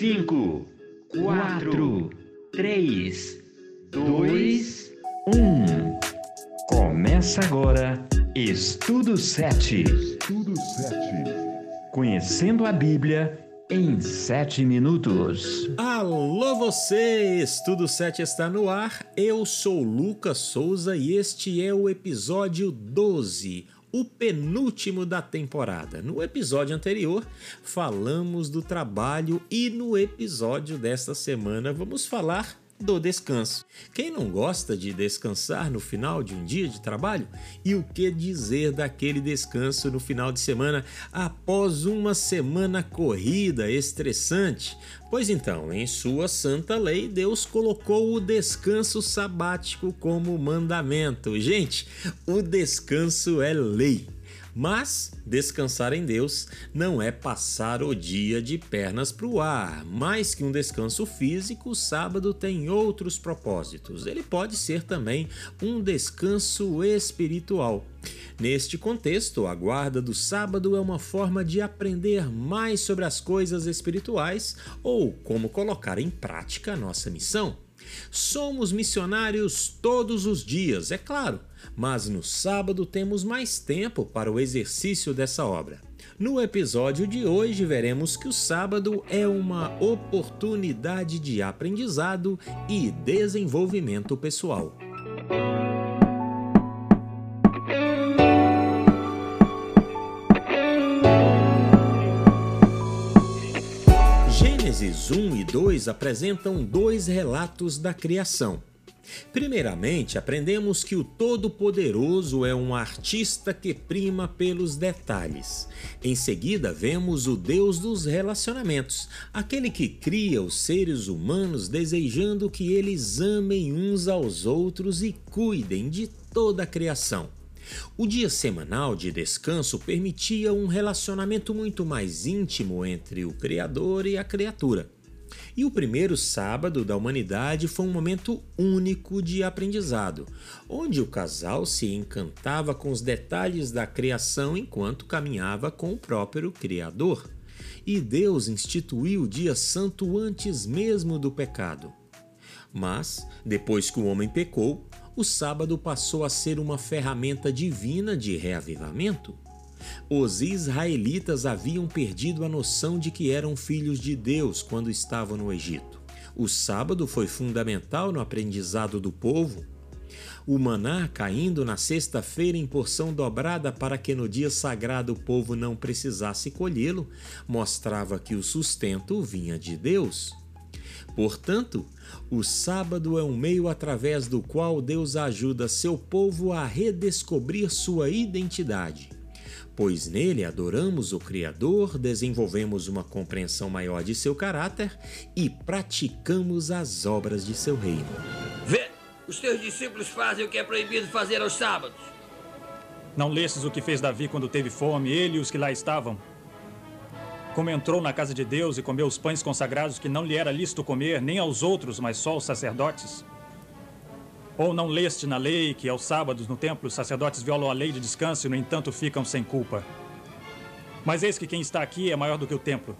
5, 4, 3, 2, 1. Começa agora Estudo 7. Estudo 7. Conhecendo a Bíblia em 7 minutos. Alô você! Estudo 7 está no ar. Eu sou Lucas Souza e este é o episódio 12 o penúltimo da temporada. No episódio anterior, falamos do trabalho e no episódio desta semana vamos falar do descanso. Quem não gosta de descansar no final de um dia de trabalho? E o que dizer daquele descanso no final de semana após uma semana corrida, estressante? Pois então, em sua santa lei, Deus colocou o descanso sabático como mandamento. Gente, o descanso é lei. Mas descansar em Deus não é passar o dia de pernas para o ar. Mais que um descanso físico, o sábado tem outros propósitos. Ele pode ser também um descanso espiritual. Neste contexto, a guarda do sábado é uma forma de aprender mais sobre as coisas espirituais ou como colocar em prática a nossa missão. Somos missionários todos os dias, é claro, mas no sábado temos mais tempo para o exercício dessa obra. No episódio de hoje, veremos que o sábado é uma oportunidade de aprendizado e desenvolvimento pessoal. Gênesis 1 e 2 apresentam dois relatos da criação. Primeiramente, aprendemos que o Todo-Poderoso é um artista que prima pelos detalhes. Em seguida, vemos o Deus dos relacionamentos, aquele que cria os seres humanos desejando que eles amem uns aos outros e cuidem de toda a criação. O dia semanal de descanso permitia um relacionamento muito mais íntimo entre o Criador e a criatura. E o primeiro sábado da humanidade foi um momento único de aprendizado, onde o casal se encantava com os detalhes da criação enquanto caminhava com o próprio Criador. E Deus instituiu o dia santo antes mesmo do pecado. Mas, depois que o homem pecou, o sábado passou a ser uma ferramenta divina de reavivamento. Os israelitas haviam perdido a noção de que eram filhos de Deus quando estavam no Egito. O sábado foi fundamental no aprendizado do povo. O maná caindo na sexta-feira em porção dobrada para que no dia sagrado o povo não precisasse colhê-lo, mostrava que o sustento vinha de Deus. Portanto, o sábado é um meio através do qual Deus ajuda seu povo a redescobrir sua identidade pois nele adoramos o Criador, desenvolvemos uma compreensão maior de seu caráter e praticamos as obras de seu reino. Vê, os teus discípulos fazem o que é proibido fazer aos sábados. Não lestes o que fez Davi quando teve fome, ele e os que lá estavam? Como entrou na casa de Deus e comeu os pães consagrados que não lhe era lícito comer, nem aos outros, mas só aos sacerdotes? Ou não leste na lei que aos sábados no templo os sacerdotes violam a lei de descanso e, no entanto, ficam sem culpa? Mas eis que quem está aqui é maior do que o templo.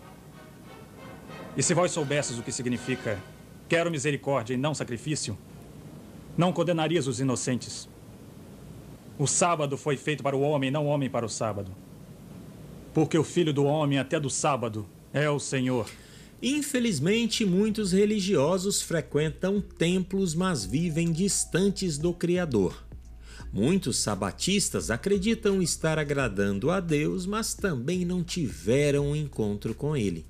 E se vós soubesses o que significa quero misericórdia e não sacrifício, não condenarias os inocentes. O sábado foi feito para o homem, não o homem para o sábado. Porque o filho do homem, até do sábado, é o Senhor. Infelizmente, muitos religiosos frequentam templos, mas vivem distantes do Criador. Muitos sabatistas acreditam estar agradando a Deus, mas também não tiveram um encontro com Ele.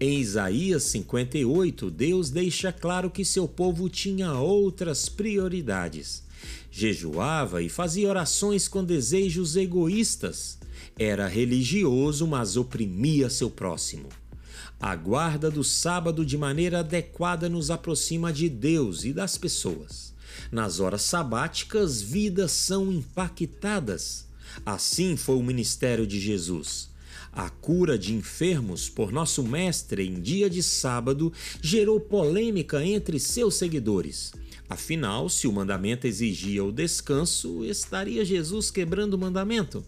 Em Isaías 58, Deus deixa claro que seu povo tinha outras prioridades. Jejuava e fazia orações com desejos egoístas. Era religioso, mas oprimia seu próximo. A guarda do sábado de maneira adequada nos aproxima de Deus e das pessoas. Nas horas sabáticas, vidas são impactadas. Assim foi o ministério de Jesus. A cura de enfermos por nosso Mestre em dia de sábado gerou polêmica entre seus seguidores. Afinal, se o mandamento exigia o descanso, estaria Jesus quebrando o mandamento?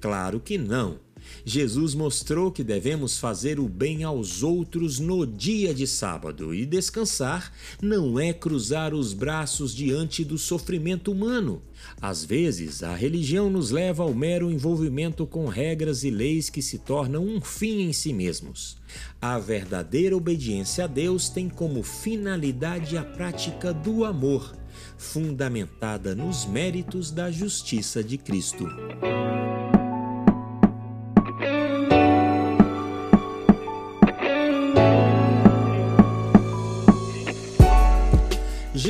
Claro que não. Jesus mostrou que devemos fazer o bem aos outros no dia de sábado e descansar não é cruzar os braços diante do sofrimento humano. Às vezes, a religião nos leva ao mero envolvimento com regras e leis que se tornam um fim em si mesmos. A verdadeira obediência a Deus tem como finalidade a prática do amor, fundamentada nos méritos da justiça de Cristo.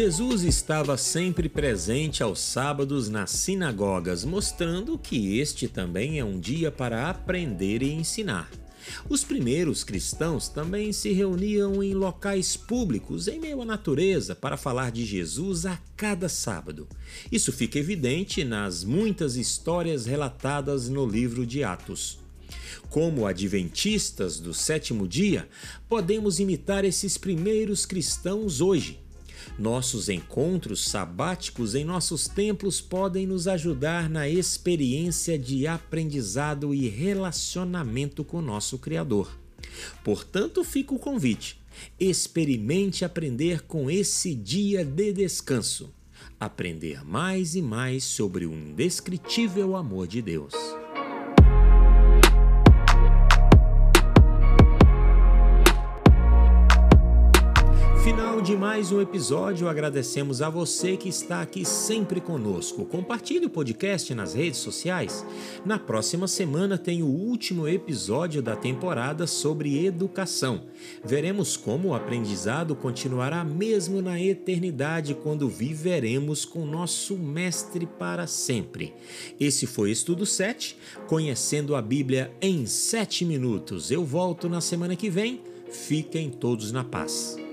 Jesus estava sempre presente aos sábados nas sinagogas, mostrando que este também é um dia para aprender e ensinar. Os primeiros cristãos também se reuniam em locais públicos, em meio à natureza, para falar de Jesus a cada sábado. Isso fica evidente nas muitas histórias relatadas no livro de Atos. Como adventistas do sétimo dia, podemos imitar esses primeiros cristãos hoje nossos encontros sabáticos em nossos templos podem nos ajudar na experiência de aprendizado e relacionamento com nosso Criador. Portanto, fica o convite. Experimente aprender com esse dia de descanso. Aprender mais e mais sobre o indescritível amor de Deus. Mais um episódio, agradecemos a você que está aqui sempre conosco. Compartilhe o podcast nas redes sociais. Na próxima semana tem o último episódio da temporada sobre educação. Veremos como o aprendizado continuará mesmo na eternidade quando viveremos com nosso Mestre para sempre. Esse foi Estudo 7, conhecendo a Bíblia em 7 minutos. Eu volto na semana que vem. Fiquem todos na paz.